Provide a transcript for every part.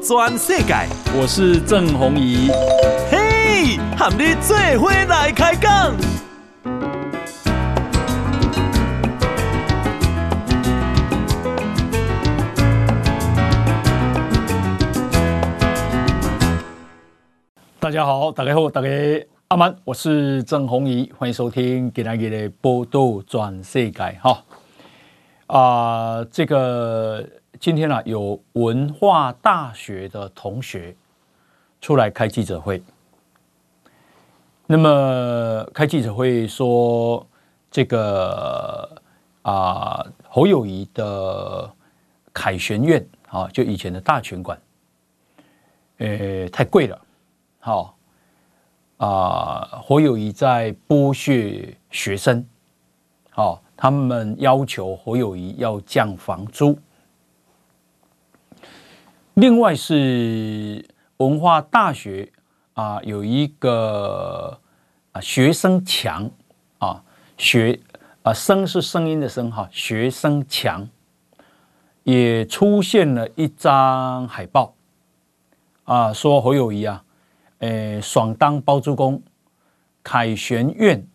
转世界，我是郑弘仪。嘿，和你做伙来开讲。大家好，大家好，大家阿曼，我是郑弘仪，欢迎收听今天的报道全世界哈。啊、呃，这个。今天、啊，有文化大学的同学出来开记者会。那么开记者会说，这个啊、侯友宜的凯旋苑啊，就以前的大拳馆，呃，太贵了。好啊，侯友宜在剥削学生。好，他们要求侯友宜要降房租。另外是文化大学啊，有一个啊学生墙啊学啊声是声音的声哈，学生墙也出现了一张海报啊，说侯友谊啊，诶爽当包租公，凯旋苑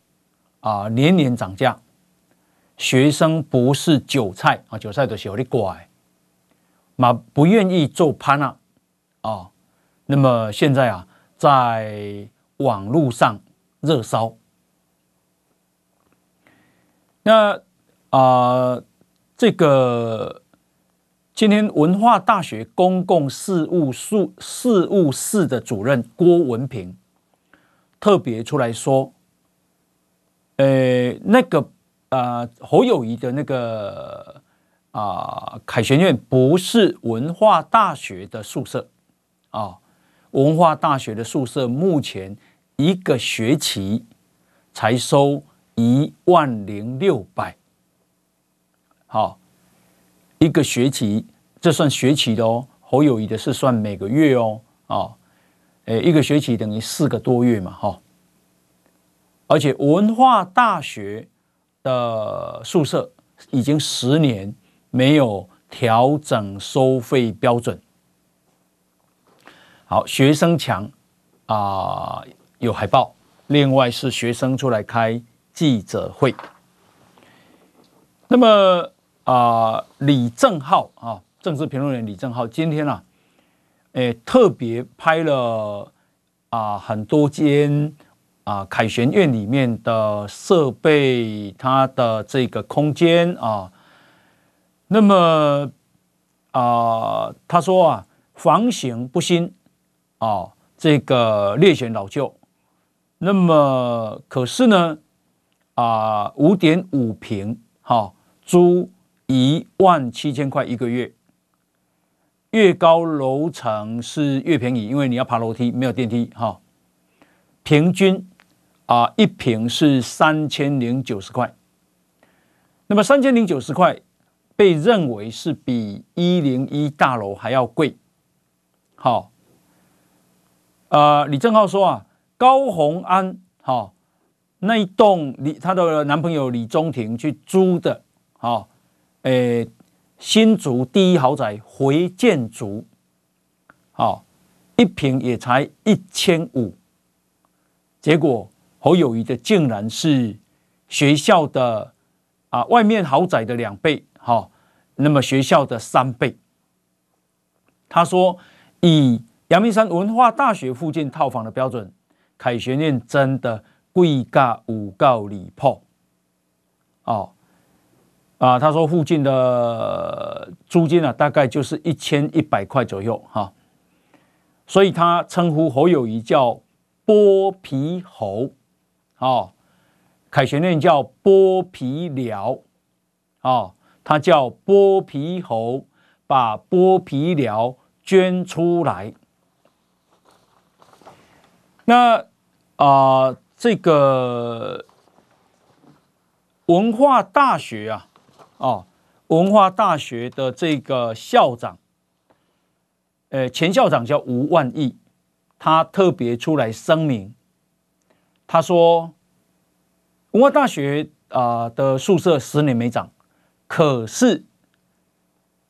啊年年涨价，学生不是韭菜啊，韭菜都是有的乖。嘛不愿意做潘娜啊，那么现在啊，在网络上热烧。那啊、这个今天文化大学公共事务处事务室的主任郭文平特别出来说，呃，那个啊、呃，侯友宜的那个。啊，凯旋苑不是文化大学的宿舍啊，文化大学的宿舍目前一个学期才收一万零六百，好，一个学期，这算学期的哦。侯友谊的是算每个月哦，啊，诶，一个学期等于四个多月嘛，哈，而且文化大学的宿舍已经十年。没有调整收费标准。好，学生墙啊、有海报，另外是学生出来开记者会。那么啊、李正浩啊，政治评论员李正浩今天啊，诶特别拍了啊、很多间啊凯旋苑里面的设备，它的这个空间啊。那么啊、他说啊，房型不新啊，这个略显老旧。那么可是呢，啊，五点五坪，哈，租一万七千块一个月，越高楼层是越便宜，因为你要爬楼梯，没有电梯，哈。平均啊，一平是三千零九十块。那么三千零九十块。被认为是比一零一大楼还要贵。好，呃，李正浩说啊，高虹安好那一栋李她的男朋友李中庭去租的，好，诶，新竹第一豪宅回建筑，好，一坪也才一千五，结果侯友宜的竟然是学校的啊外面豪宅的两倍，好。那么学校的三倍，他说以阳明山文化大学附近套房的标准，凯旋苑真的贵价五告里破。哦啊，他说附近的租金啊，大概就是一千一百块左右哈、所以他称呼侯友宜叫剥皮侯哦，凯旋苑叫剥皮寮。哦。他叫剥皮猴，把剥皮寮捐出来。那啊、这个文化大学啊，哦，文化大学的这个校长，呃，前校长叫吴万亿，他特别出来声明，他说，文化大学啊、的宿舍十年没涨。可是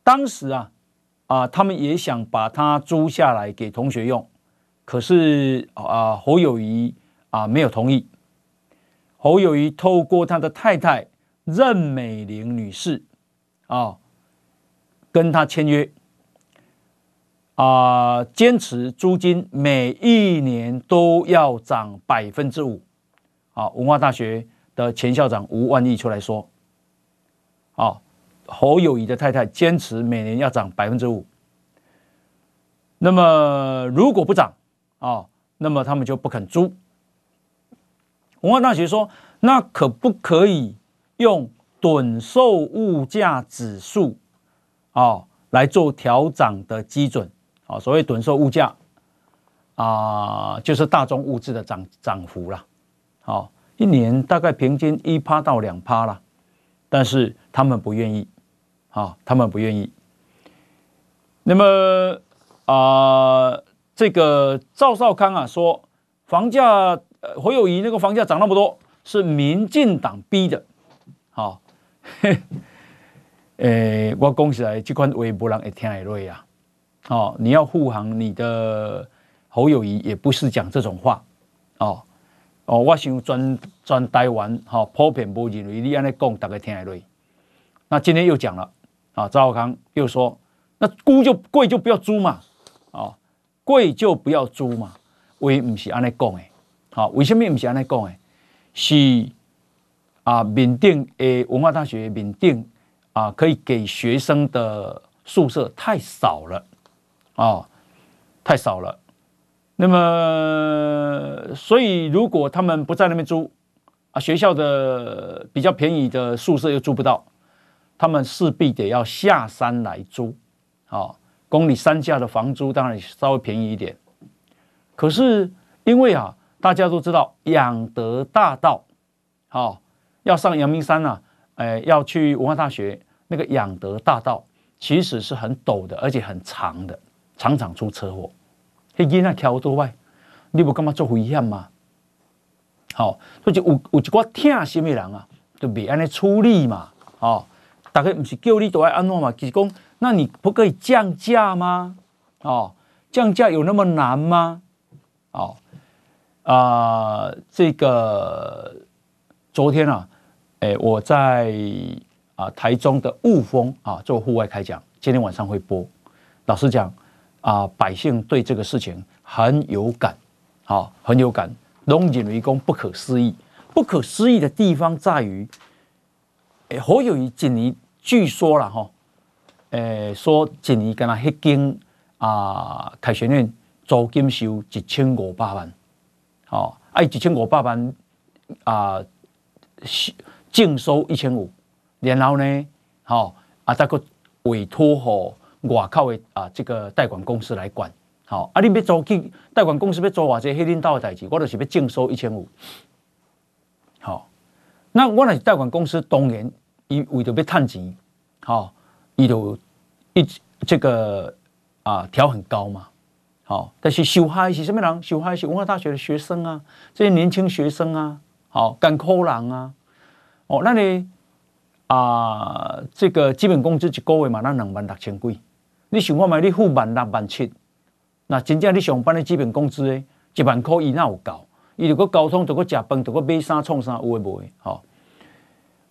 当时啊，啊，他们也想把它租下来给同学用，可是啊，侯友谊啊没有同意。侯友谊透过他的太太任美玲女士啊，跟他签约啊，坚持租金每一年都要涨百分之五。啊，文化大学的前校长吴万亿出来说，啊，侯友宜的太太坚持每年要涨百分之五。那么如果不涨啊，那么他们就不肯租。文化大学说：“那可不可以用趸售物价指数啊来做调涨的基准？啊，所谓趸售物价啊，就是大宗物质的涨涨幅了。好，一年大概平均一趴到两趴了，但是他们不愿意，啊，他们不愿意。那么啊，这个赵少康啊说房价。”呃，侯友谊那个房价涨那么多，是民进党逼的，好、哦，诶，我讲起来，这款话没人会听得落呀，哦，你要护航你的侯友谊，也不是讲这种话，哦，哦，我想专专台湾，哈、哦，普遍不认为你安尼讲，大家听得落。那今天又讲了，啊，赵少康又说，那估就贵就不要租嘛，啊、哦，贵就不要租嘛，为不是安尼讲诶。好，为什么不是安尼讲诶？是啊，缅甸诶，文化大学缅甸啊，可以给学生的宿舍太少了啊，太少了。那么，所以如果他们不在那边租啊，学校的比较便宜的宿舍又租不到，他们势必得要下山来租。啊，公里山下的房租当然稍微便宜一点，可是因为啊。大家都知道，仰德大道，好、哦，要上阳明山啊，哎，要去文化大学那个仰德大道，其实是很陡的，而且很长的，常常出车祸。嘿，囡仔跳多歪，你不干嘛做危险吗？好、哦，所以有有一寡疼心的人啊，就别安尼处理嘛。哦，大概不是叫你都爱安怎嘛？就是讲，那你不可以降价吗？哦，降价有那么难吗？哦。啊、这个昨天啊，哎，我在啊台中的雾峰啊做户外开讲，今天晚上会播。老实讲啊，百姓对这个事情很有感，啊，很有感。龙井围攻不可思议，不可思议的地方在于，哎，侯友宜今年据说了哈，哎，说今年跟他迄间啊凯旋苑租金收一千五百万。哦，哎，一千五百万啊，净收一千五，然后呢，好啊，再个委托好外口的啊，这个贷款公司来管，好啊，你要租去贷款公司要做偌济，迄领导的代志，我就是要净收一千五，好，那我那是贷款公司，当然伊为着要趁钱，好，伊就一这个啊调很高嘛。好，但是受害是什么人？受害是文化大学的学生啊，这些年轻学生啊，好，干苦人啊，哦，那你啊，这个基本工资一个月嘛，那两万六千几，你想看嘛？你付万六万七，那真正你上班的基本工资诶，一万块以内有够，伊如果交通，如果食饭，如果买衫创啥，有诶无诶？好，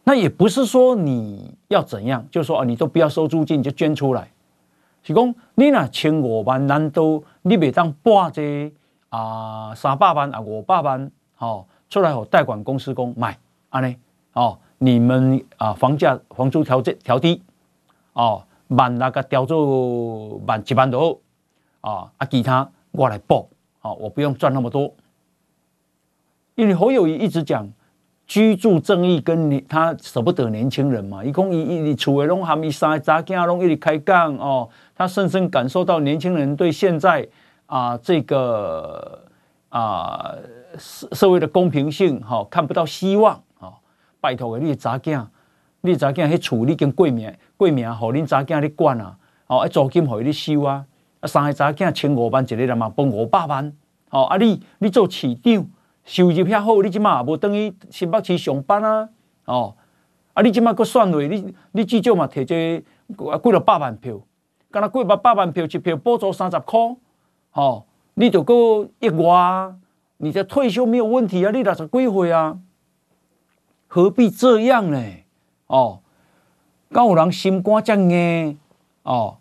那也不是说你要怎样，就说啊，你都不要收租金，你就捐出来。是讲你若千五万，难道你袂当拨这啊三百万啊五百万，哦出来和代管公司讲买安尼哦，你们啊房价房租调这调低哦，万那个调做万一万多啊啊，其他我来报哦，我不用赚那么多，因为侯友宜一直讲。居住正义跟你他舍不得年轻人嘛？一共一一处的拢含一三个杂件拢一直开杠哦，他深深感受到年轻人对现在啊这个啊社社会的公平性哈、看不到希望啊、拜托你杂件，你杂件去处理跟贵名贵名互，恁杂件你管啊！哦，租金互伊咧收啊！啊，三个杂件千五万一个人嘛，分五百万哦！啊你，你做市长。收入遐好，你即马也无等于新北市上班啊！哦，啊，你即马搁算落，你你至少嘛摕这几落百万票，干那几百百万票一票补助三十块，哦，你就够一外，你的退休没有问题啊，你六十几岁啊，何必这样呢？哦，敢有人心肝这硬哦。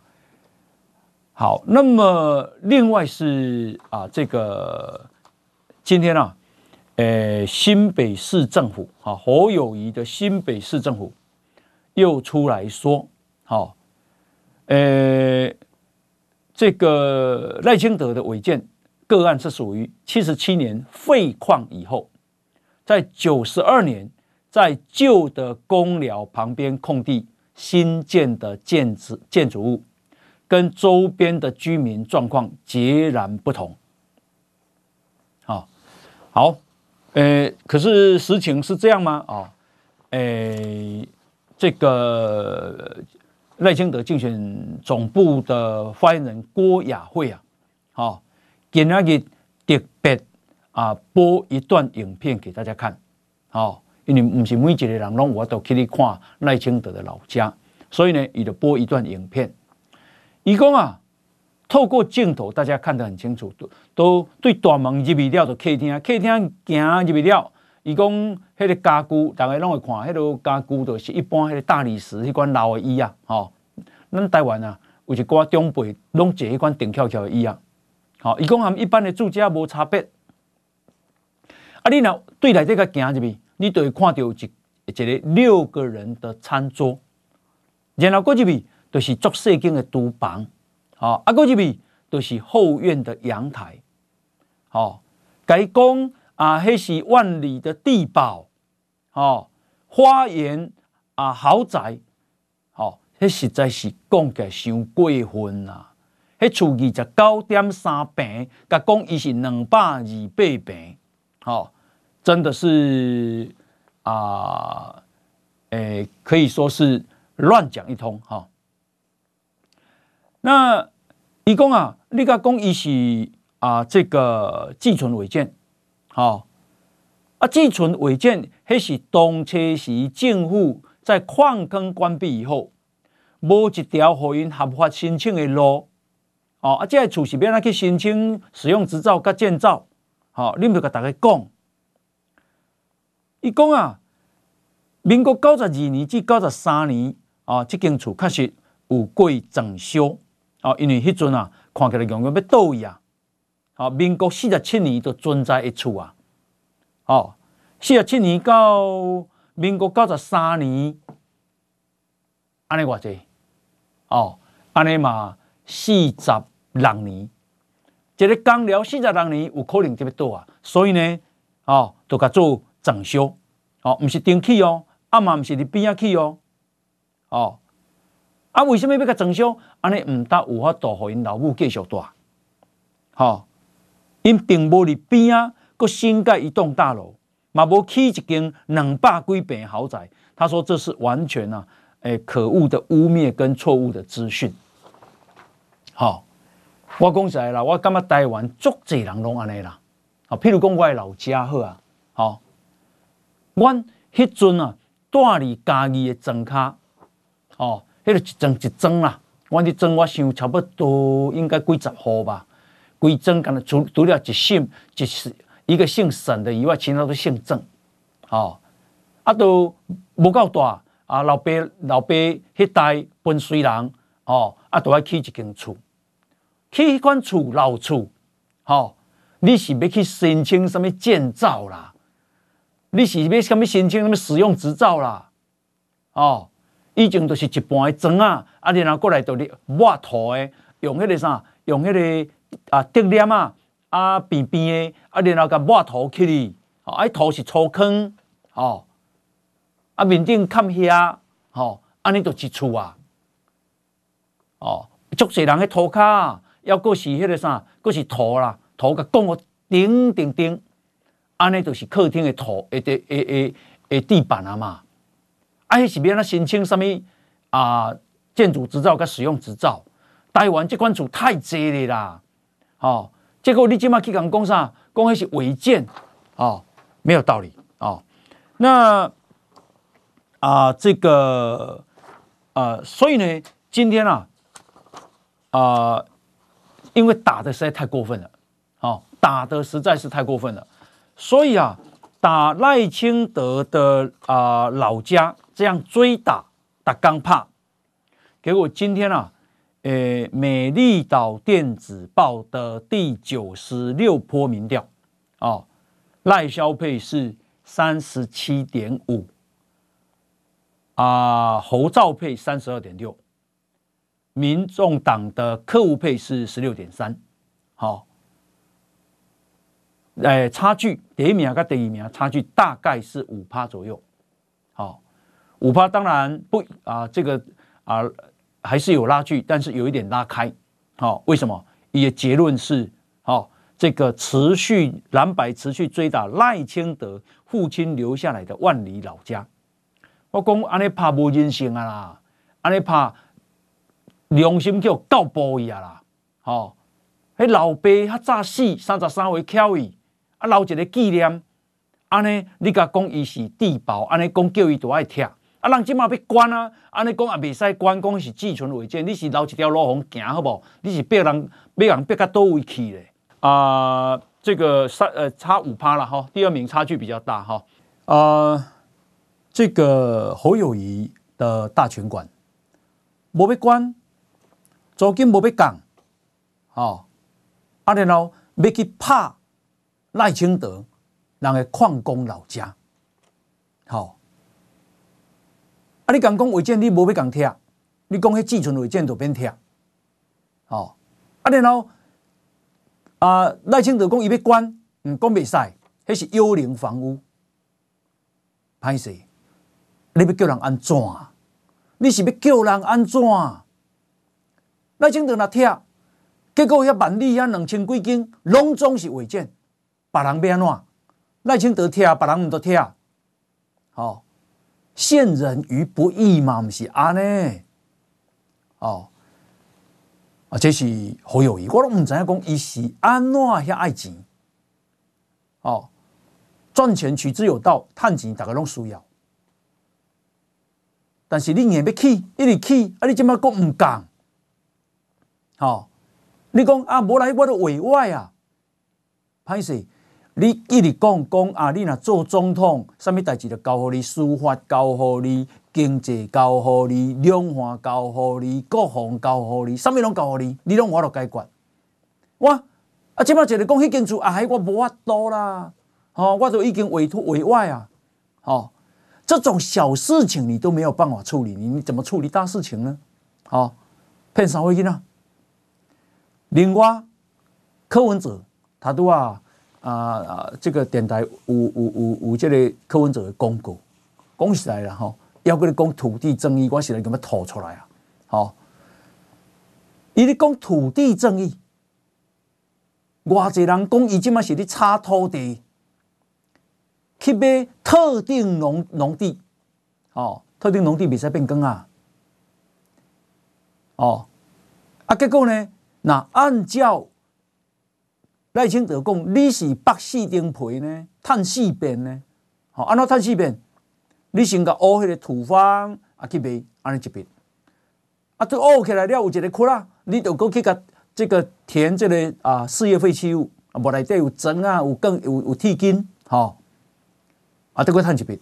好，那么另外是啊，这个今天啊，呃，新北市政府啊，侯友谊的新北市政府又出来说，好，呃，这个赖清德的违建个案是属于七十七年废矿以后，在九十二年在旧的公寮旁边空地新建的建筑建筑物。跟周边的居民状况截然不同，好，好，呃，可是实情是这样吗？啊，呃，这个赖清德竞选总部的发言人郭雅慧啊，好，今天特别啊播一段影片给大家看，好，因为不是每一个人拢我都可以看赖清德的老家，所以呢，伊就播一段影片。伊讲啊，透过镜头，大家看得很清楚，都都对大门入去了，就客厅，客厅行入去了。伊讲，迄个家具，大家拢会看，迄个家具就是一般迄个大理石，迄款老的椅啊，吼。咱台湾啊，有一寡长辈拢坐迄款长翘翘的椅啊。好，伊讲和一般的住家无差别。啊，你若对内这个行入去，你就会看到一一个六个人的餐桌，然后过入去。就是做细间的厨房，好，啊，过入去就是后院的阳台，好，该讲啊，迄是万里的地堡，好，花园啊，豪宅，好，迄实在是讲个伤过分啦，迄厝二十九点三平，甲讲伊是两百二八平，好，真的是啊，诶、可以说是乱讲一通，哈。那伊讲啊，你甲讲伊是啊，这个寄存违建，好啊，寄存违建，迄是当初时政府在矿坑关闭以后，无一条互因合法申请的路，哦啊，这个厝是要哪去申请使用执照甲建造，好，你们就甲大家讲，伊讲啊，民国九十二年至九十三年啊，这间厝确实有过整修。哦，因为迄阵啊，看起来样样要倒去啊！哦，民国四十七年就存在一处啊！哦，四十七年到民国九十三年，安尼偌济？哦，安尼嘛四十六年，一个工寮四十六年有可能就要倒啊！所以呢，哦，就甲做整修，哦，毋是顶起哦，啊嘛毋是伫边仔起哦，哦。啊，为什么要甲整修？安尼毋但有法度，互因老母继续住，吼，因并无伫边啊，搁新盖一栋大楼，嘛无起一间两百几坪豪宅。他说这是完全啊，诶，可恶的污蔑跟错误的资讯。好，我讲实在啦，我感觉台湾足济人拢安尼啦。啊，譬如讲我的老家好啊，好，阮迄阵啊，住伫嘉义的庄脚，哦。迄个一砖一砖啦，我一层我想差不多应该几十户吧，规砖干那除除了一姓，一是一个姓沈的以外，其他都姓郑，哦，啊都无够大。啊，老爸老爸迄代分水人，哦，啊都要起一间厝，起迄款厝老厝，哦，你是要去申请什么建造啦？你是要什么申请什么使用执照啦？哦。以前都是一般的砖啊，啊，然后过来都咧抹涂的，用迄个啥，用迄个啊竹帘啊，啊平平的，啊，然后甲抹涂起哩，啊，涂是粗坑，哦，啊，面顶盖遐，吼，安尼就是厝啊，哦，足济人迄涂骹，要阁是迄个啥，阁是涂啦，涂甲讲个顶顶顶，安尼就是客厅的涂，诶诶诶诶地板啊嘛。啊，迄是要安怎申请什么啊？建筑执照跟使用执照？台湾这款厝太济了啦！哦，结果你今麦去讲讲啥？讲迄是违建哦，没有道理哦。那啊，这个啊，所以呢，今天啊，啊、因为打的实在太过分了，哦，打的实在是太过分了，所以啊，打赖清德的啊、老家这样追打打钢炮，结果今天啊，诶，美丽岛电子报的第九十六波民调，哦，赖萧配是三十七点五。啊，侯兆佩三十二点六，民众党的柯吴配是十六点三，好，诶，差距第一名跟第二名差距大概是五趴左右，好，五趴当然不啊，这个啊还是有拉锯，但是有一点拉开，好，为什么？也结论是，好，这个持续蓝白持续追打赖清德父亲留下来的万里老家。我讲安尼拍无人性啊啦，安尼拍良心叫到爆伊啊啦，好、哦！迄老爸较早死三十三岁巧伊，啊留一个纪念，安尼你甲讲伊是地保，安尼讲叫伊都爱拆，啊人即马要关啊，安尼讲也袂使关，讲是自存违建，你是留一条路互行好无？你是逼人逼人逼到倒位去咧？啊、呃，这个三呃差五趴了哈，第二名差距比较大哈，啊。呃这个侯友谊的大权馆，无要关，租金无要降，哦，啊然后要去拍赖清德人的矿工老家，好、啊你讲讲违建你无要讲拆，你讲迄寄存违建就变拆，哦，啊然后啊赖清德讲伊要关，嗯讲袂使，迄是幽灵房屋，歹势。你要叫人安怎？你是要叫人安怎？赖清德那拆，结果遐万里遐两千几间，拢总是违建，别人要安怎？赖清德拆，别人毋都拆，哦，陷人于不义嘛，毋是安尼？哦，啊，这是好友谊，我拢毋知影讲伊是安怎遐爱钱，哦，赚钱取之有道，趁钱大家拢需要。但是你硬要起，一直起，啊！你即马搁毋讲，吼！你讲啊，无来我都委外啊，歹势！你一直讲讲啊，你若做总统，啥物代志都交互你，司法交互你，经济交互你，两岸交互你，国防交互你，啥物拢交互你，你拢我着解决。我啊，即马一个讲迄件事啊，我无法度啦，吼！我都已经委托委外啊，吼！这种小事情你都没有办法处理，你你怎么处理大事情呢？好，骗啥回去呢？另外，柯文哲他都啊啊啊，这个电台有有有有这个柯文哲的公告，讲起来了哈，要跟你讲土地正义，我现在给他吐出来啊！好，伊咧讲土地正义，偌济人讲伊即马是咧炒土地。去买特定农农地，哦，特定农地袂使变更啊，哦，啊，结果呢？那按照赖清德讲，你是北四丁皮呢，碳四变呢？好，安怎碳四变？你先甲挖迄个土方啊去卖，安尼一笔，啊，都挖起来了有一个窟啦，你就过去甲这个填这个啊事业废弃物，啊，无内底有砖啊，有钢，有有铁筋，吼。啊，得过趁一笔，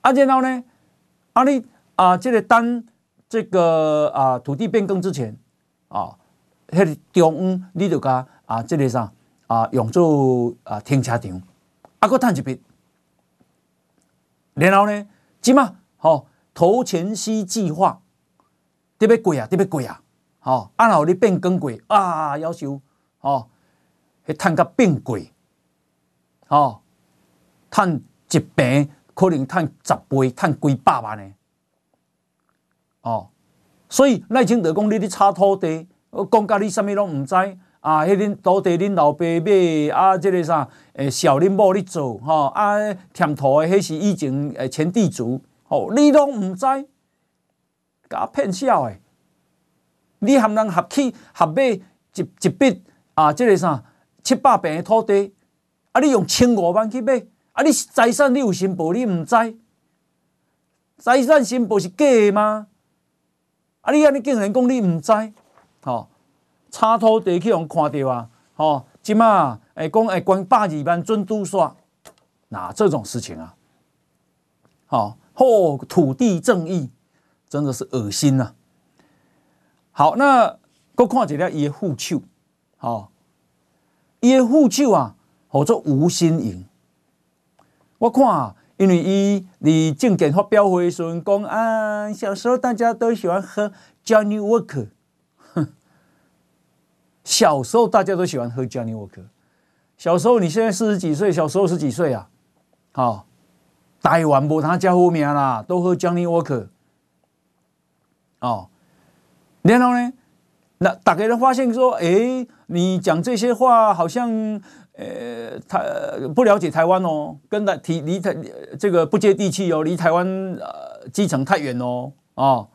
啊，然后呢，啊你啊，这个当这个啊土地变更之前，啊，迄个中央你就甲啊，这个啥啊，用作啊停车场，啊，搁趁一笔，然后呢，即嘛，吼，投前溪计划特别贵啊，特别贵啊，吼，啊，然后你变更贵啊，要求，吼，迄趁甲变贵，吼，趁。一坪可能赚十倍，赚几百万呢？哦，所以赖清德讲你咧炒土地，我讲甲你啥物拢毋知啊？迄恁土地恁老爸买啊，即个啥？诶，小恁某咧做吼啊？填土诶，迄是以前诶前地主，吼你拢毋知，甲骗笑诶！你含人合起合买一一笔啊？即个啥？七八坪诶土地，啊，你用千五万去买？啊！你财产你有申报，你毋知财产申报是假的吗？啊！你安尼竟然讲你毋知，吼、插土地去互看到啊，吼，即马诶讲诶关百二万准都煞，那这种事情啊，好，或土地正义真的是恶心呐、啊。好，那搁看一下伊的副手，吼，伊的副手啊，叫做吴新盈。我看啊，因为伊伫政见发表会时阵讲啊，小时候大家都喜欢喝 Johnny Walker。小时候大家都喜欢喝 Johnny Walker。小时候，你现在四十几岁，小时候十几岁啊？好，台湾无他叫好命啦，都喝 Johnny Walker。哦，然后呢，那大家都发现说，哎，你讲这些话好像，呃，他不了解台湾哦，跟台体离台这个不接地气哦，离台湾呃基层太远哦，哦。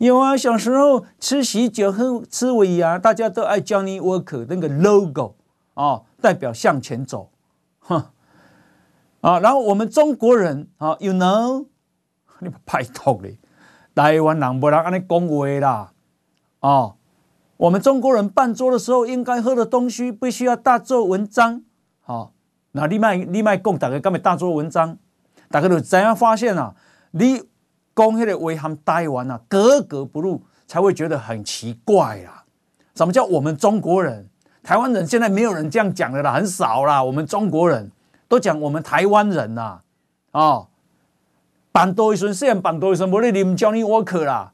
有啊，小时候吃喜酒喝吃尾牙，大家都爱 Johnny Walker 那个 logo 啊，代表向前走，哼啊，然后我们中国人啊，you know，你拜托嘞，台湾人不能安尼讲话啦，啊，我们中国人办桌的时候应该喝的东西必须要大做文章，好，那你卖你卖讲大家干嘛大做文章？大家都怎样发现啊？你。讲迄个威汉台湾啊，格格不入，才会觉得很奇怪啦。什么叫我们中国人？台湾人现在没有人这样讲的啦，很少啦。我们中国人都讲我们台湾人呐，哦，办桌时虽然办桌时无咧啉 Johnny Walker 啦，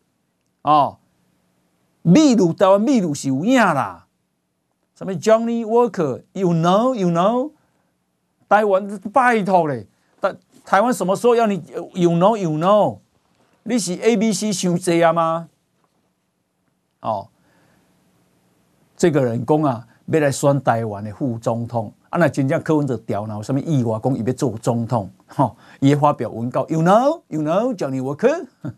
哦，秘鲁台湾秘鲁是有影啦。什么 Johnny Walker？You know？You know？台湾拜托嘞，台台湾什么时候要你？You know？You know？你是 A、B、C 修这样吗？哦，这个人讲啊，要来选台湾的副总统，啊，那真正柯文哲调，然后什么意外讲伊要做总统，哈、哦，也发表文告，You know，You know，Johnny Walker。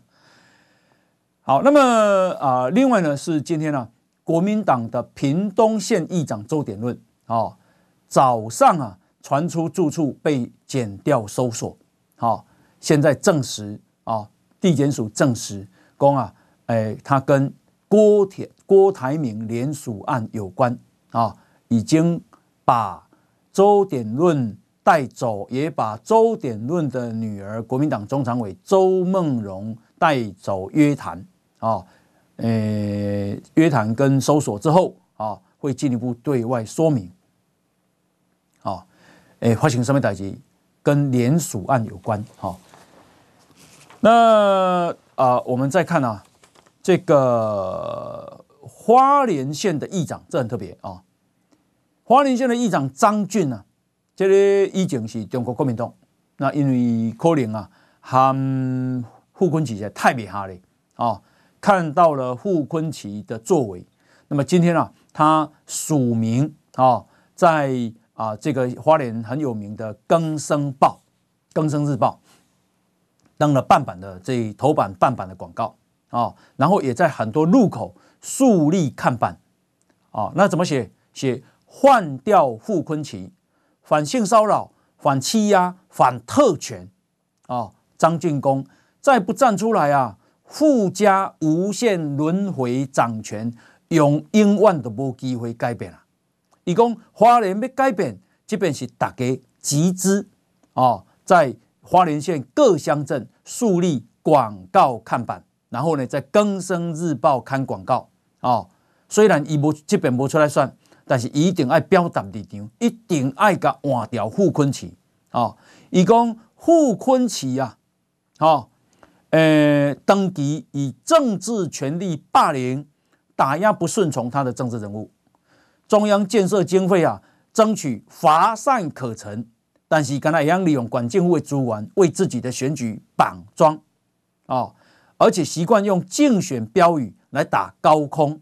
好，那么啊、另外呢是今天呢、啊，国民党的屏东县议长周典论，哦，早上啊传出住处被剪掉搜索，好、哦，现在证实啊。哦地检署证实，公啊，诶，他跟郭铁郭台铭联署案有关啊，已经把周典论带走，也把周典论的女儿国民党中常委周梦荣带走约谈啊，诶，约谈跟搜索之后啊，会进一步对外说明，啊，诶，发生什么代志，跟联署案有关，哈。那啊、我们再看啊，这个花莲县的议长，这很特别啊、花莲县的议长张俊啊，这个已经是中国国民党。那因为可能啊，和傅崐萁太厉害了啊，看到了傅昆萁的作为。那么今天啊，他署名啊、在啊这个花莲很有名的《更生报》《更生日报》。登了半版的这头版半版的广告啊，然后也在很多路口树立看板啊。那怎么写？写换掉傅崐萁，反性骚扰，反欺压，反特权啊。张俊公再不站出来啊，傅家无限轮回掌权，永永远都无机会改变了。一共花莲要改变，即便是大家集资啊，在。花莲县各乡镇树立广告看板，然后呢，在《更生日报》刊广告哦。虽然伊无这边无出来算，但是一定爱表达立场，一定爱甲换掉傅崐萁哦。伊讲傅崐萁啊，哦，呃，长期以政治权力霸凌、打压不顺从他的政治人物，中央建设经费啊，争取乏善可陈。但是，刚才一样利用管政府的资源为自己的选举绑桩啊，而且习惯用竞选标语来打高空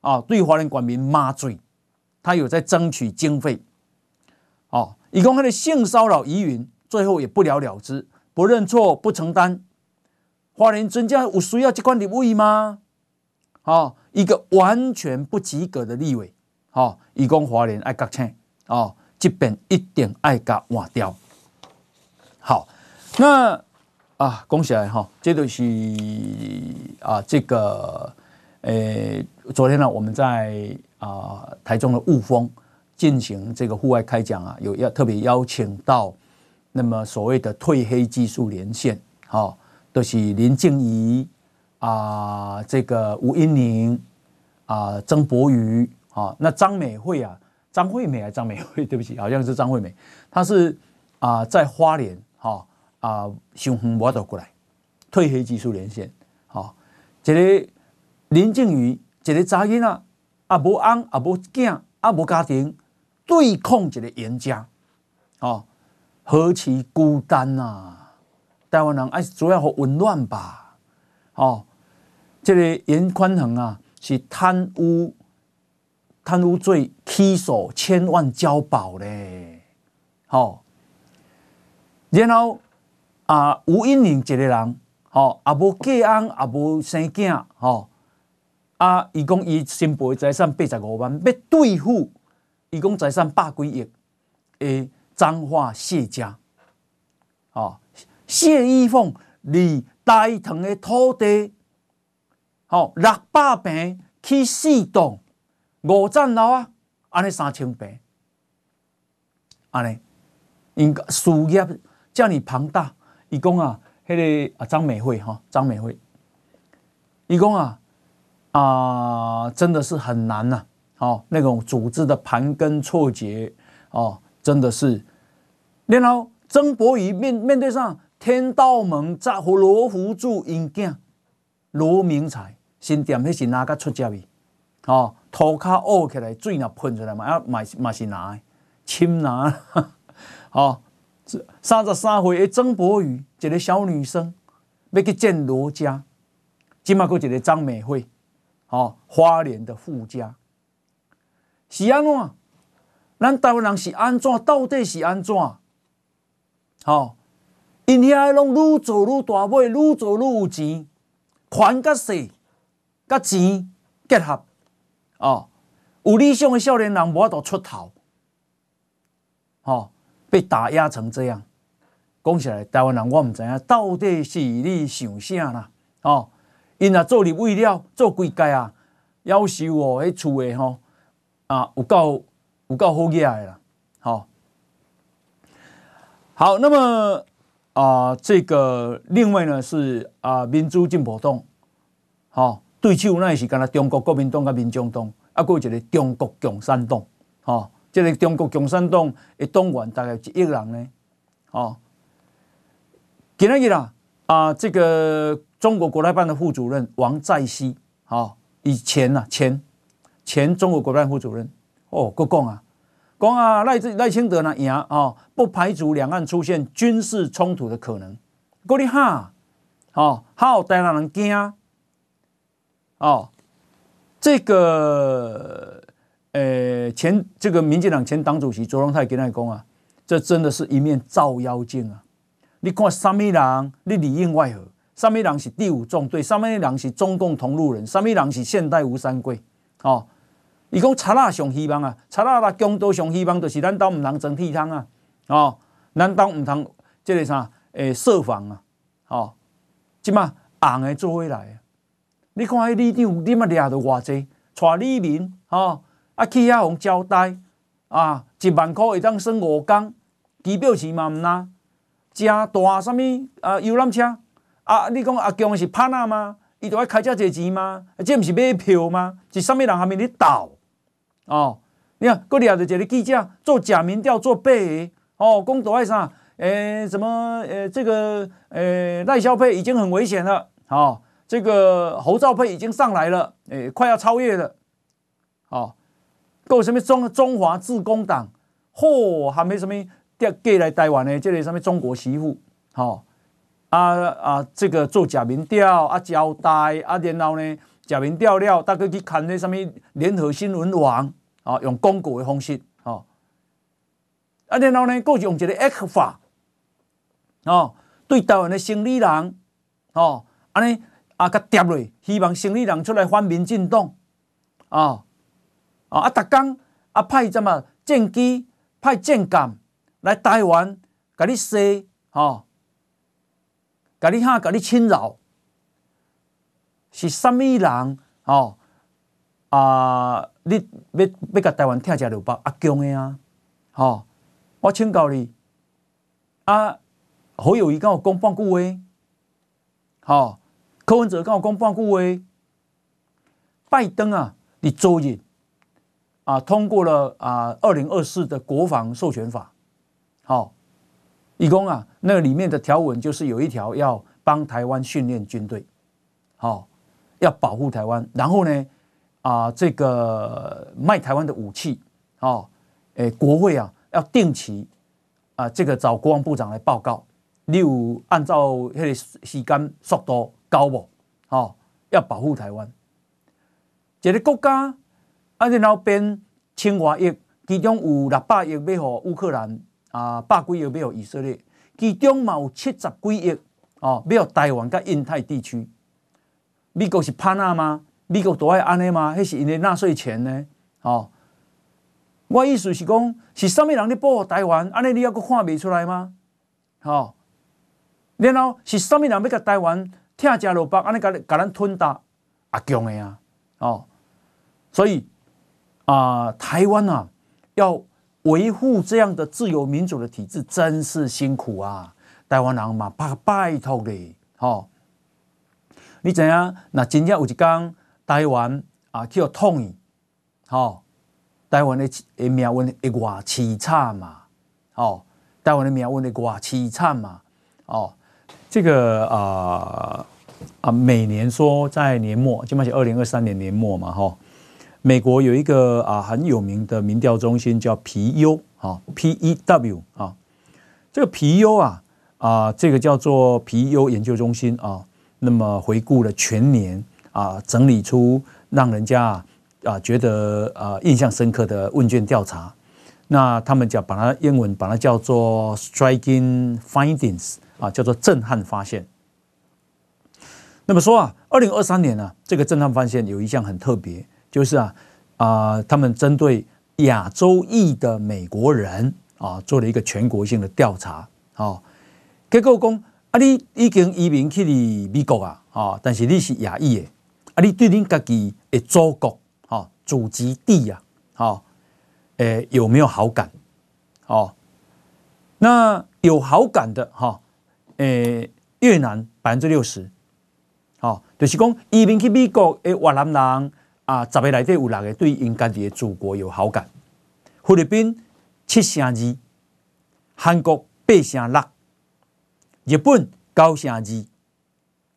啊，对华人官民骂嘴。他有在争取经费啊，以公开的性骚扰疑云，最后也不了了之，不认错不承担。华人真正有需要这款立委吗？啊，一个完全不及格的立委啊，以供华人爱割青啊。这边一定爱甲换掉。好，那啊，恭喜来哈，这就是啊，这个诶，昨天呢，我们在啊、台中的雾峰进行这个户外开讲啊，有要特别邀请到那么所谓的褪黑技术连线，好、哦，都、就是林静怡啊，这个吴英宁啊，曾博瑜啊，那张美慧啊，张惠美还张美惠？对不起，好像是张惠美，她是啊在花莲哈啊，雄风我走过来，褪黑技术连线，好、哦，这个林静仪。一个查囡仔，啊无翁，啊无囝，啊无家庭，对抗一个严家，哦，何其孤单呐、啊！台湾人爱主要好温暖吧，哦，这个严宽恒啊，是贪污贪污罪起诉千万交保嘞，哦，然后啊吴音宁一个人，哦，啊无嫁翁，啊无生囝，哦。啊！伊讲伊新抱财产八十五万，要对付伊讲财产百几亿诶，脏话谢家，哦，谢依凤离大屯的土地，哦，六百平去四栋五层楼啊，安尼三千坪，安尼，因事业这么庞大，伊讲啊，迄、个啊张美惠哈，张美惠，伊讲啊。啊、真的是很难呐、啊！哦，那种组织的盘根错节，哦，真的是。然后曾国瑜面面对上天道盟在和罗福柱因囝罗明才新店那是哪个出家的？哦，涂骹乌起来，水若喷出来嘛，啊嘛是嘛是拿的，亲拿。哦，三十三岁的曾国瑜，一个小女生要去见罗家，今嘛阁一个张美惠。哦，花莲的富家是安怎？咱台湾人是安怎？到底是安怎？哦，因遐拢愈做愈大尾，愈做愈有钱，权甲势，甲钱结合。哦，有理想的少年人无法度出头。哦，被打压成这样，讲起来，台湾人我唔知影到底是你想啥啦？哦。因啊做立委了，做几届啊，夭寿哦，迄厝诶吼啊，有够有够好嘢诶啦，好，好，那么啊，这个另外呢是啊，民主进步党，好，对手那是干那中国国民党甲民众党，啊，阁有一个中国共产党，吼，这个中国共产党诶党员大概一亿人呢，哦，今日啦，啊，这个。中国国台办的副主任王在希，好，以前呐，前前中国国台办副主任，哦，搁讲啊，讲啊，赖赖清德呢赢啊，不排除两岸出现军事冲突的可能。搁你哈，哦，好，台湾人惊，哦，这个，呃，前这个民进党前党主席卓荣泰跟他讲啊，这真的是一面照妖镜啊！你看什么人，你里应外合。什么人是第五纵队？什么人是中共同路人？什么人是现代吴三桂？哦，伊讲查拉上希望啊，查拉拉共都上希望，就是咱当唔通装铁桶啊，哦，咱当唔通这个啥？诶，设防啊，哦，即嘛红诶做回来啊！你看迄里长，你嘛掠到偌济，带里民，哦，啊去遐互交代啊，一万块会当算五工，机票钱嘛唔拿，真大什么啊游览车？啊！你讲阿强是潘娜吗？伊都爱开遮济钱吗？这毋是买票吗？是啥物人下面咧斗？哦，你看，搁掠着一个记者做假民调做八个哦，讲都爱啥？诶、什么？诶、欸，这个诶赖、欸、萧配已经很危险了。哦，这个侯兆配已经上来了，诶、快要超越了。哦，够什么中中华自工党？嚯、哦，还没什么调过来台湾的这个什么中国媳妇？哦。啊啊！这个做假民调啊，交代啊，然后呢，假民调了，大概去看那什么联合新闻网啊，用公股的方式哦。啊，然后呢，佫用一个 X 法哦，对台湾的生理人哦，安尼啊，甲叠落，希望生理人出来反民进党啊啊！逐工啊，派什么战机、派战舰来台湾，甲你说哦。甲你哈，甲你侵扰，是啥物人哦？啊，你要要甲台湾拆食落北啊，强的啊，吼，我请教你啊，侯友伊敢有讲半句话？吼，柯文哲跟我讲半句话？拜登啊，你昨日啊通过了啊二零二四的国防授权法，好，一共啊那里面的条文就是有一条要帮台湾训练军队，好，要保护台湾，然后呢啊这个卖台湾的武器，哦，诶国会啊要定期啊这个找国防部长来报告，例如按照那个时间速度高不，好，要保护台湾。一个国家啊，然后变千外亿，其中有六百亿要给乌克兰啊，百几亿要给以色列，其中嘛有七十几亿哦，要给台湾跟印太地区。美国是怕那吗？美国都爱安尼吗？那是因为纳税钱呢？哦，我意思是讲，是什么人咧保护台湾？安尼你还阁看未出来吗？哦，然后是什么人要给台湾拆食落北？安尼甲甲咱吞大啊强的啊！哦，所以啊、台湾啊，要维护这样的自由民主的体制，真是辛苦啊！台湾人嘛，拜拜托的，哦，你知影？那真正有一天，台湾啊，去要统一，哦，台湾的的命运会偌凄惨嘛？哦，台湾的命运会偌凄惨嘛？哦，这个啊。啊，每年说在年末，就嘛是二零二三年年末嘛，哈，美国有一个啊很有名的民调中心叫皮尤，啊，P E W 啊，这个皮尤啊啊，这个叫做皮尤研究中心啊，那么回顾了全年啊，整理出让人家啊觉得啊印象深刻的问卷调查，那他们叫把它英文把它叫做 striking findings 啊，叫做震撼发现。那么说啊，二零二三年呢、啊，这个震撼发现有一项很特别，就是啊啊、他们针对亚洲裔的美国人啊，做了一个全国性的调查。哦，结果讲啊，你已经移民去了美国啊，啊，但是你是亚裔的，啊，你对你自己的祖国啊，祖籍地啊，好，诶，有没有好感？哦，那有好感的哈，诶，越南百分之六十。哦，就是讲移民去美国的越南人啊，十个内底有六个对因家己的祖国有好感。菲律宾七成二，韩国八成六，日本九成二，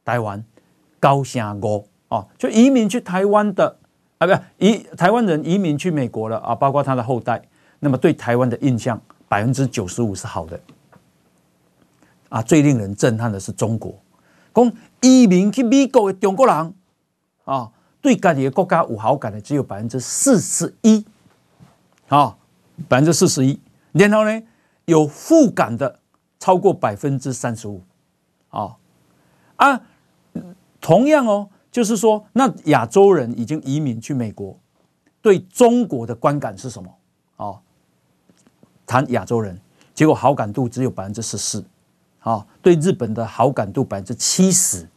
台湾九成五。哦，就移民去台湾的啊，不移台湾人移民去美国了啊，包括他的后代，那么对台湾的印象百分之九十五是好的。啊，最令人震撼的是中国。讲移民去美国的中国人啊，对家己的国家有好感的只有百分之四十一，啊，百分之四十一。然后呢，有负感的超过百分之三十五，啊啊，同样哦，就是说，那亚洲人已经移民去美国，对中国的观感是什么？啊，谈亚洲人，结果好感度只有百分之十四。好，对日本的好感度百分之七十，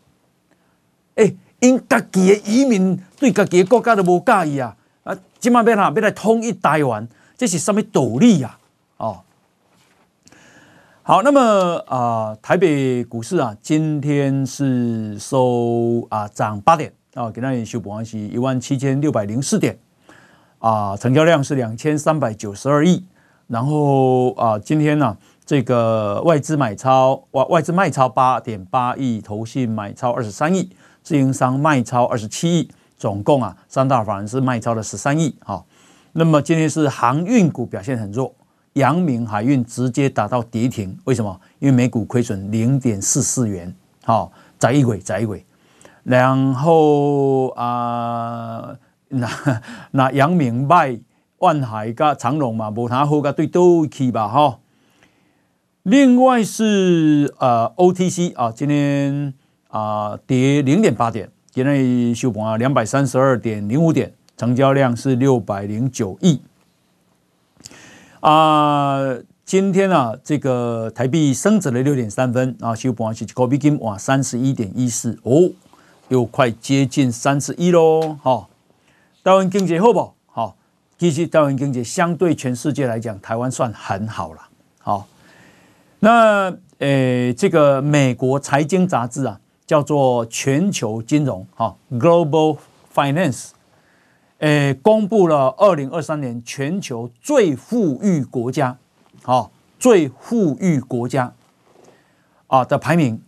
哎，因家己的移民对家己的国家都无介意啊！啊，今晚要哪要来统一台湾，这是什么道理呀？哦，好，那么啊、呃，台北股市啊，今天是收啊涨八点啊，给大家收盘是一万七千六百零四点啊，成交量是两千三百九十二亿，然后啊，今天呢、啊。这个外资买超外外资卖超八点八亿，投信买超二十三亿，自营商卖超二十七亿，总共啊三大法人是卖超了十三亿。好，那么今天是航运股表现很弱，阳明海运直接打到跌停，为什么？因为每股亏损零点四四元。好，宰一鬼宰一鬼，然后啊，那那阳明卖万海加长荣嘛，无他好个对都去吧哈。另外是呃 OTC 啊，今天啊跌零点八点，今天收盘啊两百三十二点零五点，成交量是六百零九亿。啊，今天啊这个台币升值了六点三分啊，收盘是一比金哇三十一点一四哦，又快接近三十一喽哈。台湾经济好不好？好，其实台湾经济相对全世界来讲，台湾算很好了。好，那呃，这个美国财经杂志啊，叫做《全球金融》哈，Global Finance，呃，公布了二零二三年全球最富裕国家，好，最富裕国家啊的排名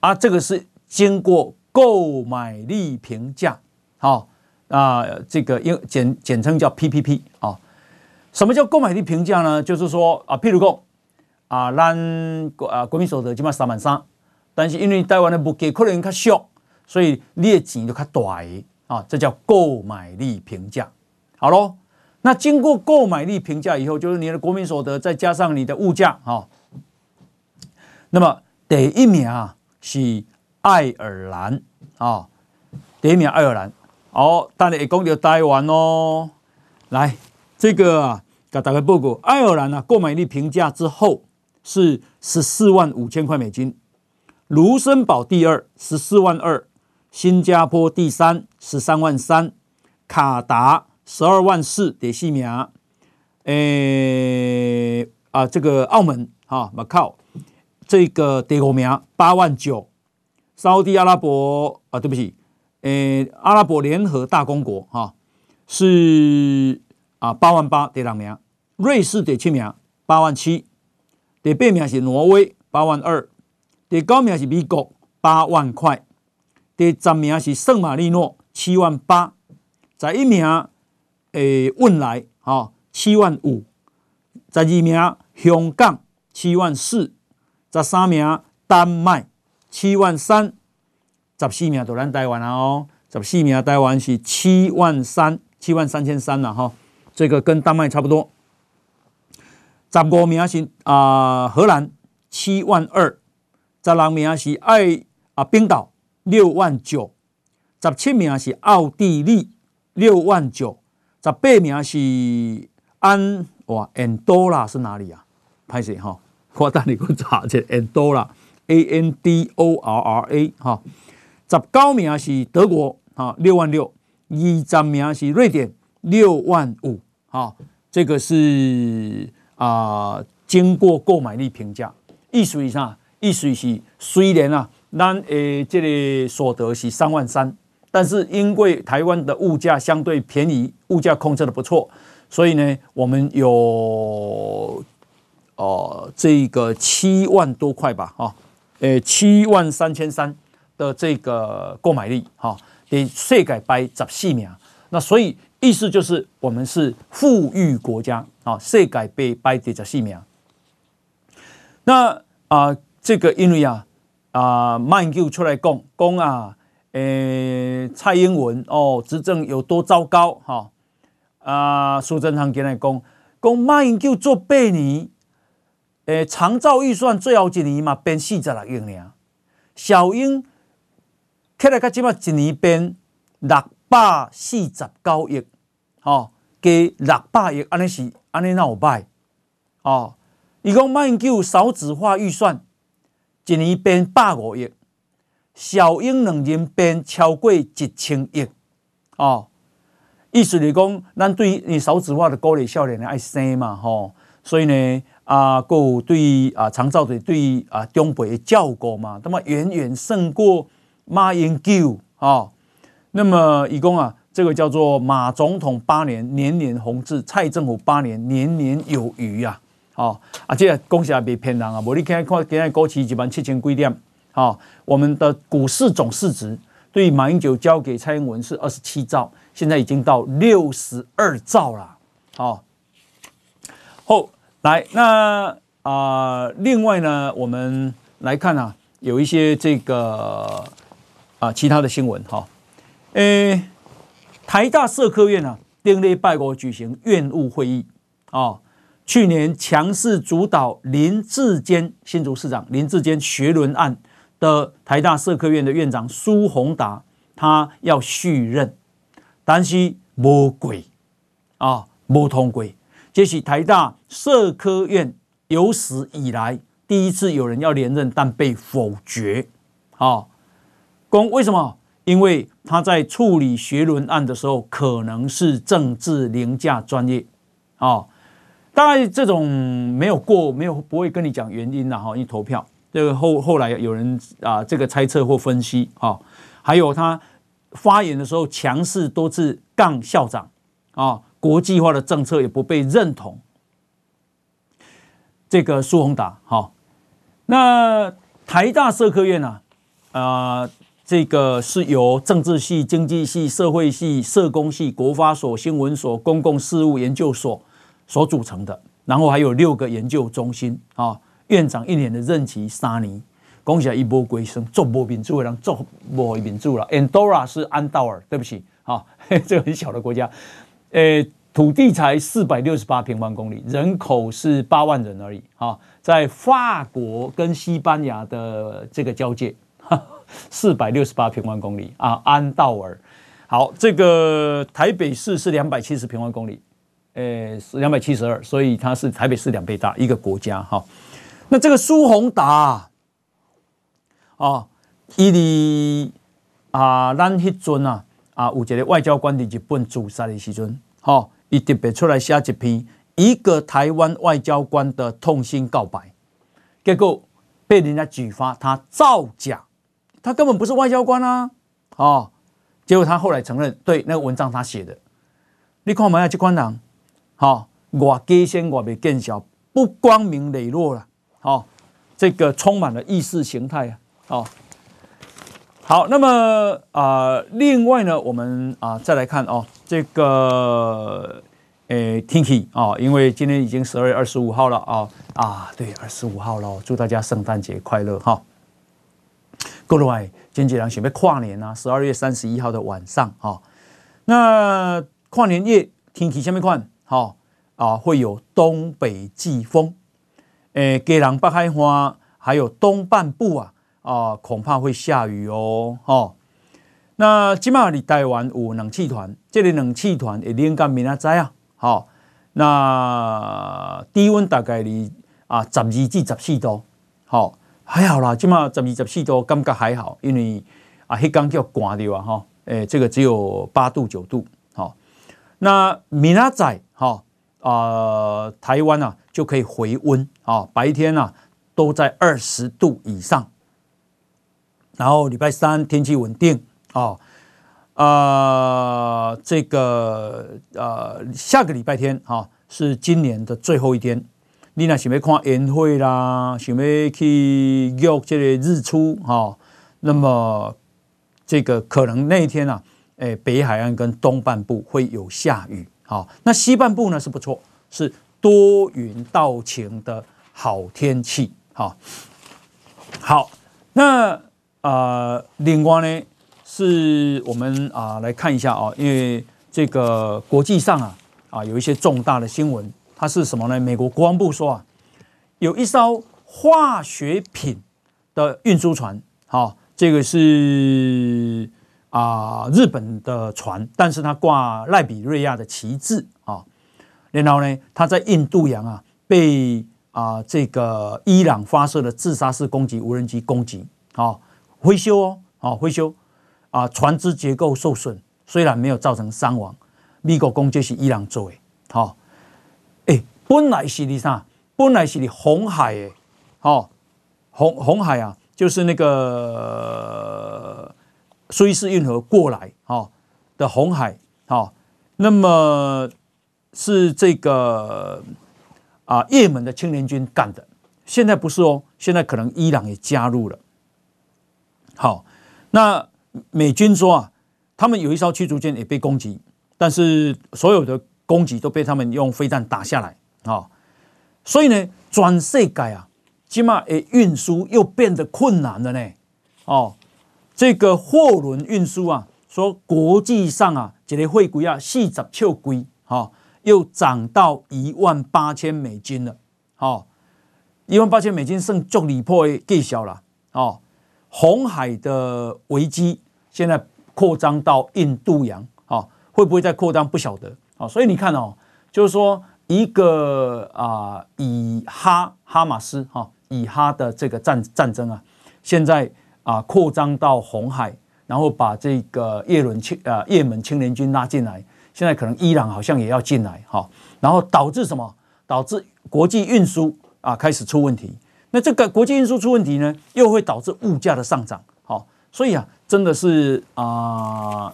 啊，这个是经过购买力评价，好。啊，这个英简简称叫 PPP 啊。什么叫购买力评价呢？就是说啊，譬如说啊，咱国啊国民所得起码三万三，但是因为台湾的物价可能较俗，所以你的钱就较大的啊，这叫购买力评价。好咯，那经过购买力评价以后，就是你的国民所得再加上你的物价啊。那么第一名啊是爱尔兰啊，第一名爱尔兰。好，当然也讲到台湾哦。来，这个啊，给大家报告，爱尔兰啊，购买力评价之后是十四万五千块美金，卢森堡第二，十四万二，新加坡第三，十三万三，卡达十二万四，第四名。诶啊，这个澳门哈，马靠这个第五名，八万九，沙乌地阿拉伯啊，对不起。诶，阿拉伯联合大公国哈是啊八万八第六名，瑞士第七名八万七，第八名是挪威八万二，第九名是美国八万块，第十名是圣马力诺七万八，十一名诶汶莱哈七万五，十二名香港七万四，十三名丹麦七万三。十四名都咱台湾啊哦，十四名台湾是七万三，七万三千三了哈，这个跟丹麦差不多。十五名是啊荷兰七万二，十六名是爱啊冰岛六万九，十七名是奥地利六万九，十八名是安哇安多拉是哪里啊？拍谁哈？我带你去查一下安多拉 A N D O R R A 哈。十九名是德国，啊六万六；二十名是瑞典，六万五。哈，这个是啊，经过购买力评价，意思是啥？意思是虽然啊，咱诶这个所得是三万三，但是因为台湾的物价相对便宜，物价控制的不错，所以呢，我们有哦这个七万多块吧，哈，诶七万三千三。的这个购买力，哈，得世界排十四名，那所以意思就是我们是富裕国家啊，世界被排第十四名。那啊，这个因为啊啊，马英九出来讲讲啊，诶，蔡英文哦执政有多糟糕哈啊，苏贞昌进来讲讲马英九做八年，诶，长照预算最后一年嘛变四十六亿呢，小英。起来，到即马一年变六百四十九亿，哦，加六百亿，安尼是安尼哪有歹？哦，伊讲马英九少子化预算，一年变百五亿，小英两年变超过一千亿，哦，意思是讲，咱对你少子化的鼓励少年的爱生嘛，吼、所以呢，啊，有对啊长照的对啊长辈的照顾嘛，那么远远胜过。马英九啊，那么一共啊，这个叫做马总统八年年年红字，蔡政府八年年年有余啊！好啊，这恭喜啊，别骗人啊！我你看看，今天股市一万七千几点？好，我们的股市总市值对马英九交给蔡英文是二十七兆，现在已经到六十二兆了。好，后来那啊，另外呢，我们来看啊，有一些这个。啊，其他的新闻哈，诶，台大社科院啊，订立拜国举行院务会议啊。去年强势主导林志坚新竹市长林志坚学伦案的台大社科院的院长苏宏达，他要续任，但是无鬼啊，无通鬼。这是台大社科院有史以来第一次有人要连任，但被否决啊。公为什么？因为他在处理学伦案的时候，可能是政治凌驾专业啊。当然，这种没有过，没有不会跟你讲原因的哈。一投票，这个后后来有人啊，这个猜测或分析啊，还有他发言的时候强势多次杠校长啊，国际化的政策也不被认同。这个苏宏达哈，那台大社科院呢啊？这个是由政治系、经济系、社会系、社工系、国发所、新闻所、公共事务研究所所组成的，然后还有六个研究中心啊。院长一年的任期三年，恭喜一波归生，做波民主的人做波民主了。Andorra 是安道尔，对不起啊，这个很小的国家，呃，土地才四百六十八平方公里，人口是八万人而已啊，在法国跟西班牙的这个交界。四百六十八平方公里啊，安道尔。好，这个台北市是两百七十平方公里，呃，是两百七十二，所以它是台北市两倍大一个国家哈。那这个苏宏达啊，伊哩啊，咱迄阵啊啊，有一个外交官伫日本驻杀的时阵，哈，伊特别出来写一篇一个台湾外交官的痛心告白，结果被人家举发他造假。他根本不是外交官啊！哦，结果他后来承认，对那个文章他写的。你看嘛，这款人，好，我给先我被见小，不光明磊落了，好，这个充满了意识形态啊！好，好，那么啊，另外呢，我们啊再来看哦，这个诶天气啊，因为今天已经十二月二十五号了啊啊，对，二十五号了，祝大家圣诞节快乐哈！各位，经纪人准备跨年啊，十二月三十一号的晚上哈，那跨年夜天气下面看，哈啊会有东北季风，诶，基隆北海岸还有东半部啊啊恐怕会下雨哦，哈。那今嘛你台湾有冷气团，这里冷气团会连干明仔载啊，好，那低温大概你啊十二至十四度，好。还好啦，起码十二十四度，感觉还好，因为啊，黑刚叫刮掉啊，哈，诶，这个只有八度九度，好，那明仔哈啊，台湾啊就可以回温啊，白天啊都在二十度以上，然后礼拜三天气稳定啊，啊，这个呃下个礼拜天哈是今年的最后一天。你若想要看烟火啦，想要去约这个日出哈，那么这个可能那一天啊，诶，北海岸跟东半部会有下雨，好，那西半部呢是不错，是多云到晴的好天气，好，好，那啊、呃，另外呢，是我们啊来看一下啊，因为这个国际上啊啊有一些重大的新闻。它是什么呢？美国国防部说啊，有一艘化学品的运输船，好，这个是啊日本的船，但是它挂赖比瑞亚的旗帜啊。然后呢，它在印度洋啊被啊这个伊朗发射的自杀式攻击无人机攻击，啊灰修哦，啊灰修啊船只结构受损，虽然没有造成伤亡。美国攻击是伊朗做的，好。本来是的啥？本来是的红海诶，哦，红红海啊，就是那个苏伊士运河过来哦的红海，哦，那么是这个啊，也门的青年军干的。现在不是哦，现在可能伊朗也加入了。好，那美军说啊，他们有一艘驱逐舰也被攻击，但是所有的攻击都被他们用飞弹打下来。啊，所以呢，全世界啊，起码诶，运输又变得困难了呢。哦，这个货轮运输啊，说国际上啊，这个货柜啊，四十尺柜，哈，又涨到一万八千美金了。好，一万八千美金剩足离破的计数了。哦，红海的危机现在扩张到印度洋，啊，会不会再扩张不晓得。啊，所以你看哦，就是说。一个啊，以哈哈马斯哈以哈的这个战战争啊，现在啊扩张到红海，然后把这个叶伦青啊叶门青年军拉进来，现在可能伊朗好像也要进来哈，然后导致什么？导致国际运输啊开始出问题。那这个国际运输出问题呢，又会导致物价的上涨。好，所以啊，真的是啊，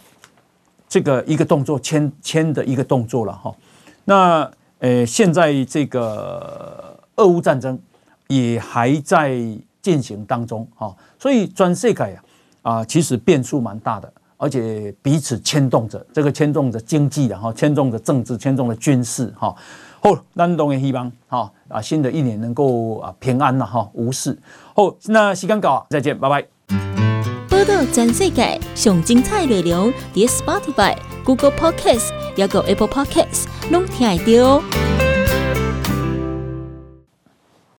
这个一个动作牵牵的一个动作了哈。那呃，现在这个俄乌战争也还在进行当中哈，所以全世界啊啊，其实变数蛮大的，而且彼此牵动着，这个牵动着经济然后牵动着政治，牵动着军事哈。好，咱当然希望哈啊，新的一年能够啊平安了哈，无事。好，那时间到，再见，拜拜。报道全世界上精彩内容，伫 Spotify、Google Podcasts，还有 Apple Podcasts，拢听得到。